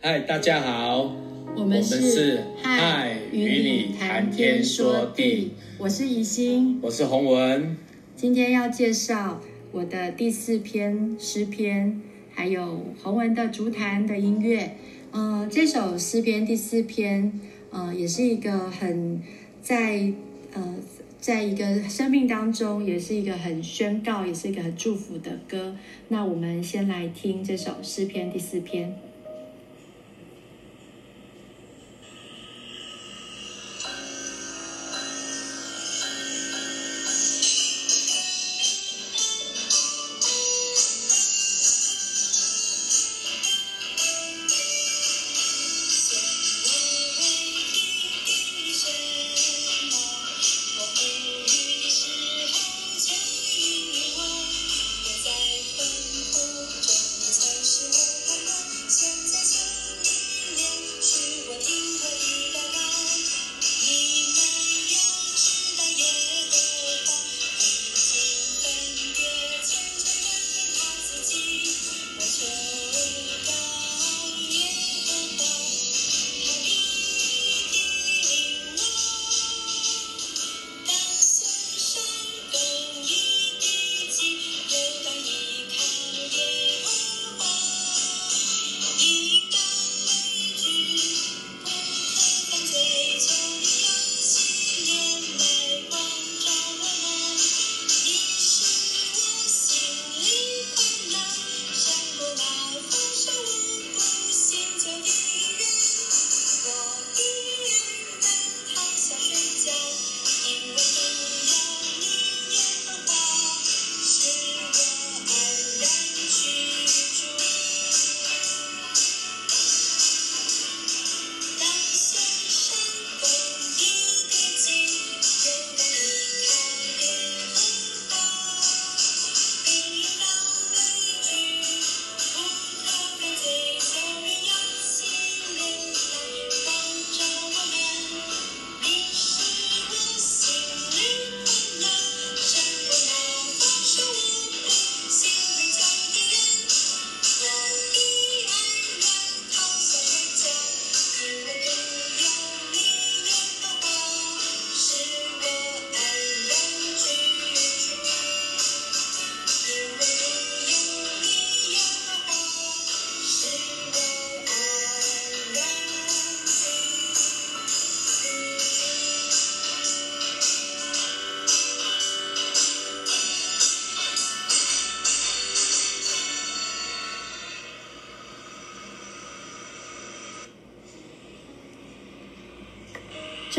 嗨，大家好，我们是嗨与你谈天说地，我是怡心，我是洪文，今天要介绍我的第四篇诗篇，还有洪文的竹坛的音乐。呃，这首诗篇第四篇，呃，也是一个很在呃，在一个生命当中，也是一个很宣告，也是一个很祝福的歌。那我们先来听这首诗篇第四篇。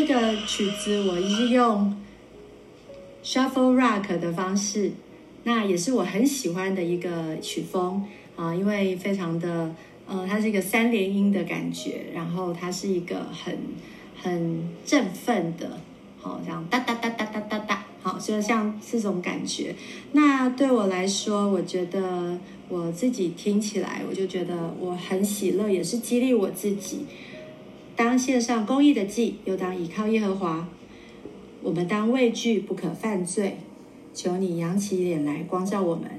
这个曲子我是用 shuffle rock 的方式，那也是我很喜欢的一个曲风啊，因为非常的呃，它是一个三连音的感觉，然后它是一个很很振奋的，好，这样哒哒哒哒哒哒哒，好，就像这种感觉。那对我来说，我觉得我自己听起来，我就觉得我很喜乐，也是激励我自己。当献上公义的祭，又当倚靠耶和华。我们当畏惧，不可犯罪。求你扬起脸来，光照我们。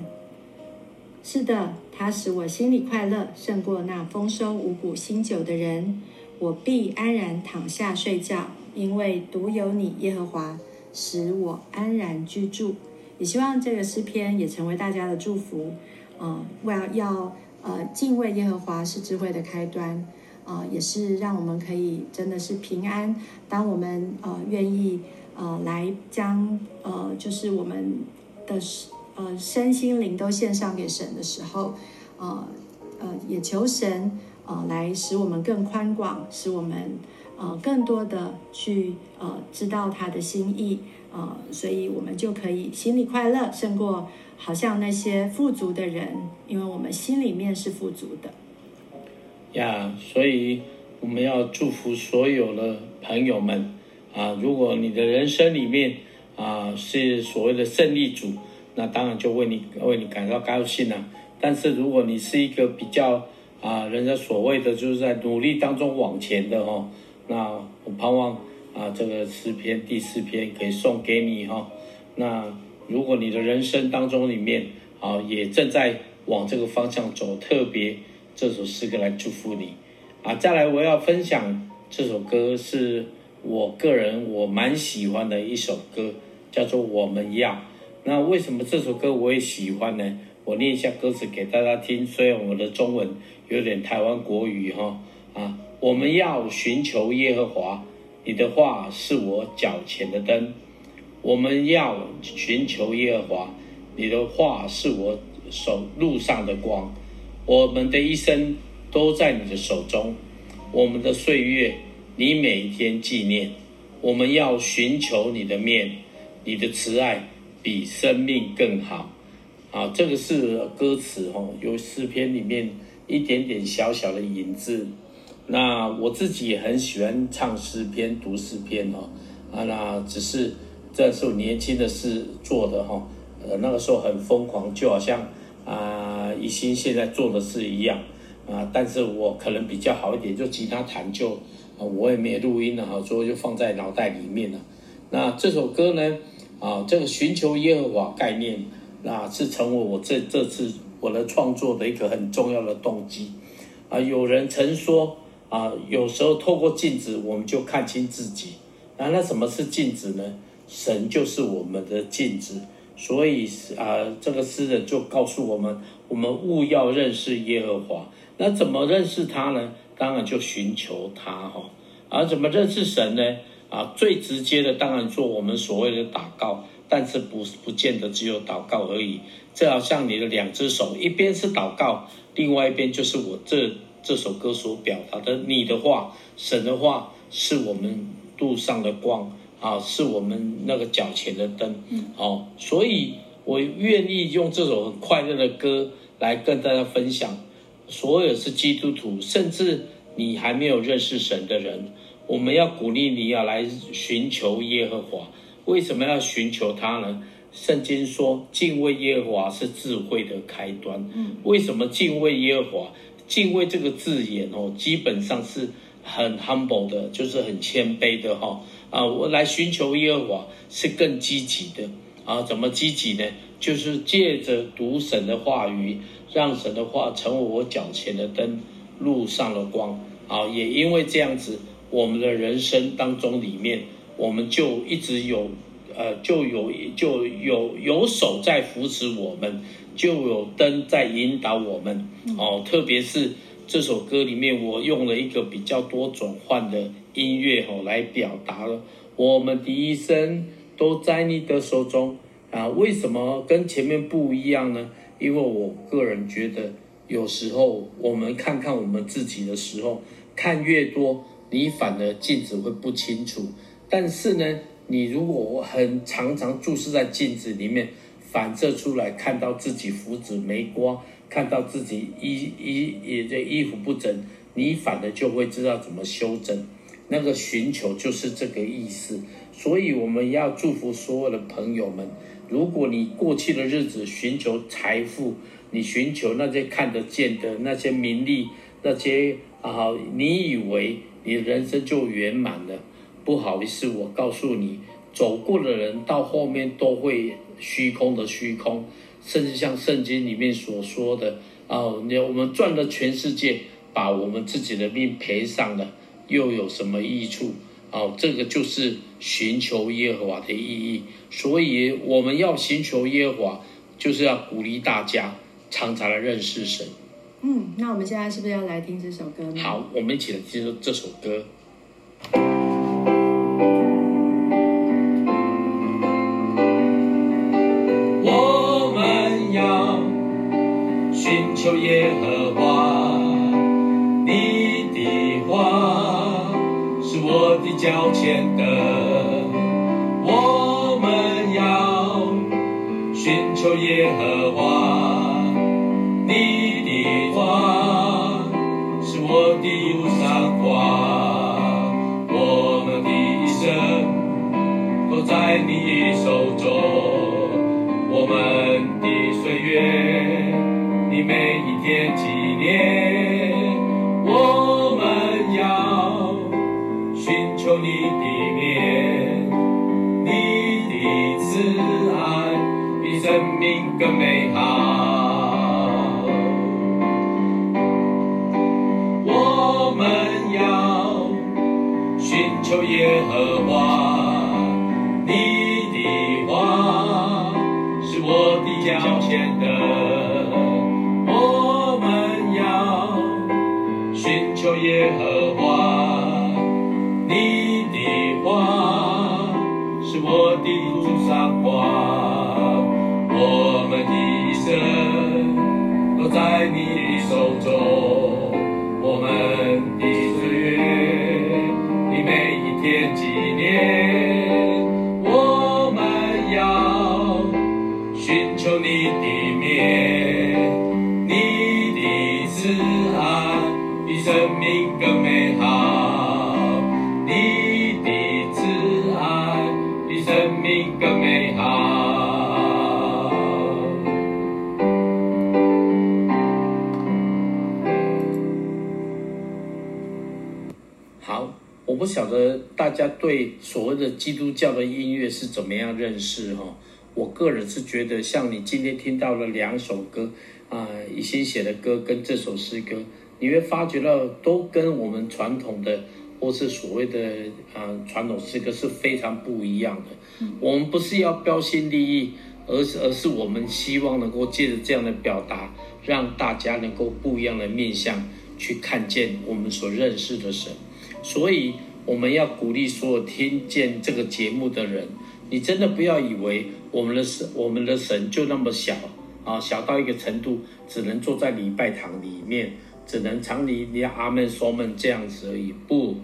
是的，他使我心里快乐，胜过那丰收五谷新酒的人。我必安然躺下睡觉，因为独有你，耶和华，使我安然居住。也希望这个诗篇也成为大家的祝福。呃，我要要呃敬畏耶和华是智慧的开端。啊、也是让我们可以真的是平安。当我们呃愿意呃来将呃就是我们的呃身心灵都献上给神的时候，呃呃也求神呃来使我们更宽广，使我们呃更多的去呃知道他的心意，呃，所以我们就可以心里快乐，胜过好像那些富足的人，因为我们心里面是富足的。呀所以我们要祝福所有的朋友们啊！如果你的人生里面啊是所谓的胜利组，那当然就为你为你感到高兴了。但是如果你是一个比较啊，人家所谓的就是在努力当中往前的哦，那我盼望啊，这个诗篇第四篇可以送给你哈。那如果你的人生当中里面啊，也正在往这个方向走，特别。这首诗歌来祝福你，啊，再来我要分享这首歌是我个人我蛮喜欢的一首歌，叫做《我们要》。那为什么这首歌我也喜欢呢？我念一下歌词给大家听，虽然我的中文有点台湾国语哈啊，我们要寻求耶和华，你的话是我脚前的灯。我们要寻求耶和华，你的话是我手路上的光。我们的一生都在你的手中，我们的岁月你每一天纪念。我们要寻求你的面，你的慈爱比生命更好。啊，这个是歌词哦，有诗篇里面一点点小小的影子。那我自己也很喜欢唱诗篇、读诗篇哦。啊，那只是这是我年轻的事做的哈。呃，那个时候很疯狂，就好像啊，一心现在做的事一样啊。但是我可能比较好一点，就吉他弹就啊，我也没录音了哈，所以就放在脑袋里面了。那这首歌呢，啊，这个寻求耶和华概念。那是成为我这这次我的创作的一个很重要的动机，啊，有人曾说啊，有时候透过镜子我们就看清自己，啊，那什么是镜子呢？神就是我们的镜子，所以啊，这个诗人就告诉我们，我们务要认识耶和华。那怎么认识他呢？当然就寻求他哈。啊，怎么认识神呢？啊，最直接的当然做我们所谓的祷告。但是不不见得只有祷告而已，这好像你的两只手，一边是祷告，另外一边就是我这这首歌所表达的，你的话，神的话是我们路上的光啊，是我们那个脚前的灯，哦，所以我愿意用这首很快乐的歌来跟大家分享，所有是基督徒，甚至你还没有认识神的人，我们要鼓励你要来寻求耶和华。为什么要寻求他呢？圣经说，敬畏耶和华是智慧的开端。嗯，为什么敬畏耶和华？敬畏这个字眼哦，基本上是很 humble 的，就是很谦卑的哈。啊，我来寻求耶和华是更积极的啊。怎么积极呢？就是借着读神的话语，让神的话成为我脚前的灯，路上的光。啊，也因为这样子，我们的人生当中里面。我们就一直有，呃，就有就有有手在扶持我们，就有灯在引导我们。哦，特别是这首歌里面，我用了一个比较多转换的音乐哦，来表达了我们的一生都在你的手中啊。为什么跟前面不一样呢？因为我个人觉得，有时候我们看看我们自己的时候，看越多，你反而镜子会不清楚。但是呢，你如果很常常注视在镜子里面，反射出来看到自己胡子没刮，看到自己衣衣也这衣服不整，你反而就会知道怎么修正。那个寻求就是这个意思。所以我们要祝福所有的朋友们，如果你过去的日子寻求财富，你寻求那些看得见的那些名利，那些啊，你以为你人生就圆满了。不好意思，我告诉你，走过的人到后面都会虚空的虚空，甚至像圣经里面所说的哦，你我们赚了全世界，把我们自己的命赔上了，又有什么益处？哦，这个就是寻求耶和华的意义。所以我们要寻求耶和华，就是要鼓励大家常常来认识神。嗯，那我们现在是不是要来听这首歌呢？好，我们一起来听这首歌。求耶和华，你的话是我的脚前灯。我们要寻求耶和华，你的话是我的路上光。我们的一生都在你手中，我们里面，你的慈爱比生命更美好。我。我们要寻求耶和华，你命更美好。好我不晓得大家对所谓的基督教的音乐是怎么样认识哈？我个人是觉得，像你今天听到了两首歌，啊，一心写的歌跟这首诗歌，你会发觉到都跟我们传统的或是所谓的啊传统诗歌是非常不一样的。我们不是要标新立异，而是而是我们希望能够借着这样的表达，让大家能够不一样的面向去看见我们所认识的神。所以我们要鼓励所有听见这个节目的人，你真的不要以为我们的神，我们的神就那么小啊，小到一个程度，只能坐在礼拜堂里面，只能常理你阿门说门这样子而已。不，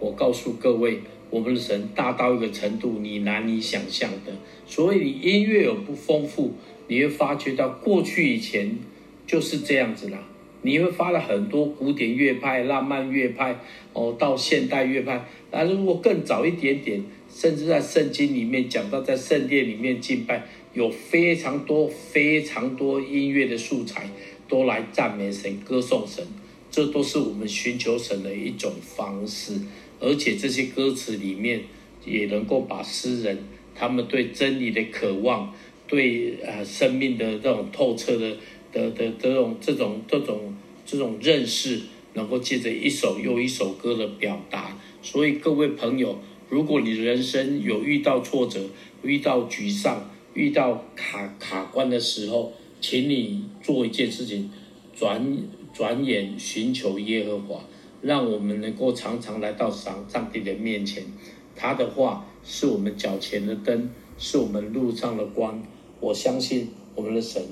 我告诉各位，我们的神大到一个程度，你难以想象的。所以你音乐有不丰富，你会发觉到过去以前就是这样子啦。你会发了很多古典乐派、浪漫乐派，哦，到现代乐派。但如果更早一点点，甚至在圣经里面讲到，在圣殿里面敬拜，有非常多、非常多音乐的素材，都来赞美神、歌颂神。这都是我们寻求神的一种方式。而且这些歌词里面，也能够把诗人他们对真理的渴望，对呃生命的这种透彻的。的的这种这种这种这种认识，能够借着一首又一首歌的表达。所以各位朋友，如果你人生有遇到挫折、遇到沮丧、遇到卡卡关的时候，请你做一件事情，转转眼寻求耶和华，让我们能够常常来到上上帝的面前。他的话是我们脚前的灯，是我们路上的光。我相信我们的神。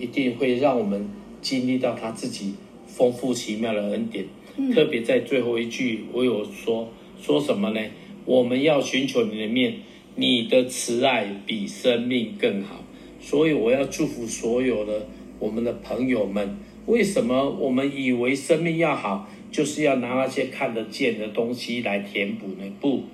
一定会让我们经历到他自己丰富奇妙的恩典。嗯、特别在最后一句，我有说说什么呢？我们要寻求你的面，你的慈爱比生命更好。所以我要祝福所有的我们的朋友们。为什么我们以为生命要好，就是要拿那些看得见的东西来填补呢？不，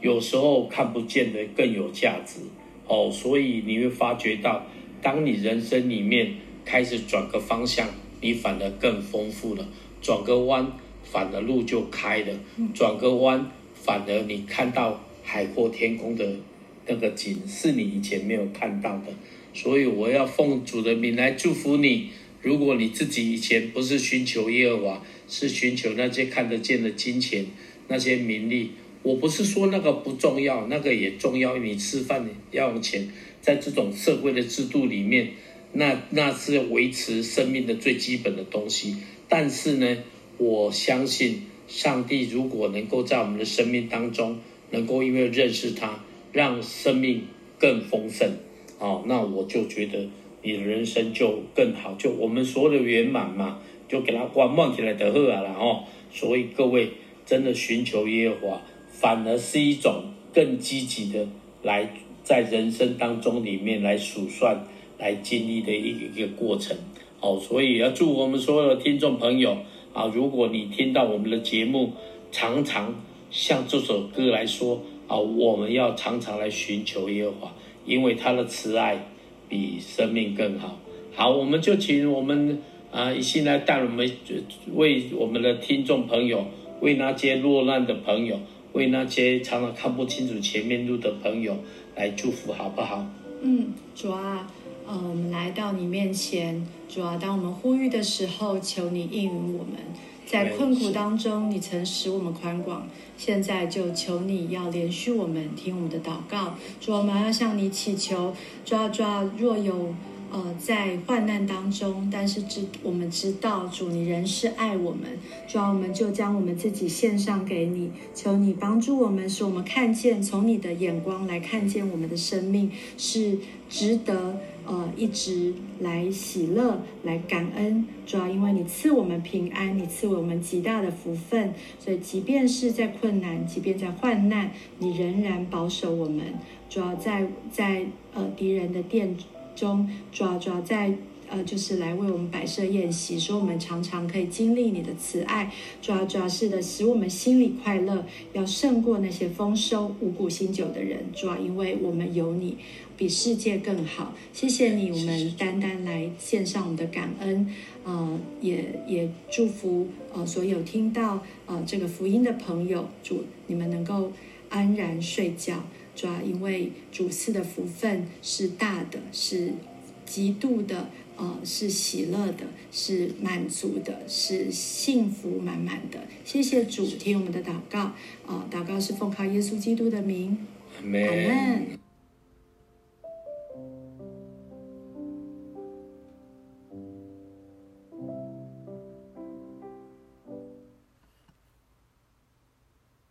有时候看不见的更有价值。哦，所以你会发觉到。当你人生里面开始转个方向，你反而更丰富了；转个弯，反而路就开了；转个弯，反而你看到海阔天空的那个景，是你以前没有看到的。所以我要奉主的名来祝福你。如果你自己以前不是寻求耶和华，是寻求那些看得见的金钱、那些名利，我不是说那个不重要，那个也重要。你吃饭要用钱。在这种社会的制度里面，那那是维持生命的最基本的东西。但是呢，我相信上帝如果能够在我们的生命当中，能够因为认识他，让生命更丰盛，哦，那我就觉得你的人生就更好，就我们所有的圆满嘛，就给他关望起来的贺啊了哦。所以各位真的寻求耶和华，反而是一种更积极的来。在人生当中里面来数算、来经历的一个一个过程，好，所以要祝我们所有的听众朋友啊，如果你听到我们的节目，常常像这首歌来说啊，我们要常常来寻求耶和华，因为他的慈爱比生命更好。好，我们就请我们啊一起来带我们为我们的听众朋友，为那些落难的朋友，为那些常常看不清楚前面路的朋友。来祝福好不好？嗯，主啊，呃，我们来到你面前，主啊，当我们呼吁的时候，求你应允我们。在困苦当中，你曾使我们宽广，现在就求你要连续我们，听我们的祷告。主，我们要向你祈求，抓抓若有。呃，在患难当中，但是知我们知道主，你仍是爱我们，主要，我们就将我们自己献上给你，求你帮助我们，使我们看见从你的眼光来看见我们的生命是值得呃一直来喜乐来感恩，主要，因为你赐我们平安，你赐我们极大的福分，所以即便是在困难，即便在患难，你仍然保守我们，主要在在呃敌人的殿。中主要主要在呃，就是来为我们摆设宴席，说我们常常可以经历你的慈爱，主要主要是的，使我们心里快乐，要胜过那些丰收五谷新酒的人。主要因为我们有你，比世界更好。谢谢你，我们单单来献上我们的感恩，呃，也也祝福呃所有听到呃这个福音的朋友，祝你们能够安然睡觉。主要因为主赐的福分是大的，是极度的，呃，是喜乐的，是满足的，是幸福满满的。谢谢主，听我们的祷告，啊、呃，祷告是奉靠耶稣基督的名，阿门。